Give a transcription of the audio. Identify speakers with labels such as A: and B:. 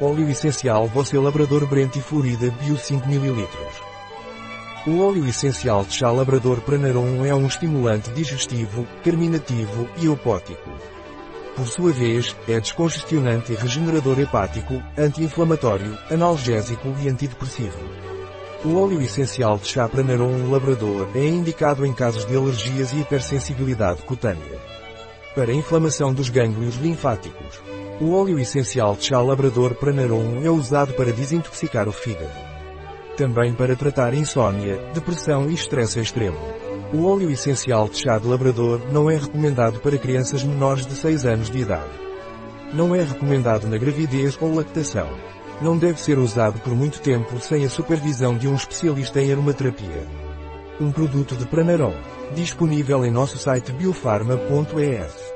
A: Óleo essencial Você Labrador Brent e Florida Bio 5 ml. O óleo essencial de chá Labrador Pranarum é um estimulante digestivo, carminativo e eupótico. Por sua vez, é descongestionante e regenerador hepático, anti-inflamatório, analgésico e antidepressivo. O óleo essencial de chá Pranarum Labrador é indicado em casos de alergias e hipersensibilidade cutânea. Para inflamação dos gânglios linfáticos. O óleo essencial de chá Labrador Pranarum é usado para desintoxicar o fígado. Também para tratar insônia, depressão e estresse extremo. O óleo essencial de chá de labrador não é recomendado para crianças menores de 6 anos de idade. Não é recomendado na gravidez ou lactação. Não deve ser usado por muito tempo sem a supervisão de um especialista em aromaterapia. Um produto de Pranarom. Disponível em nosso site biofarma.es.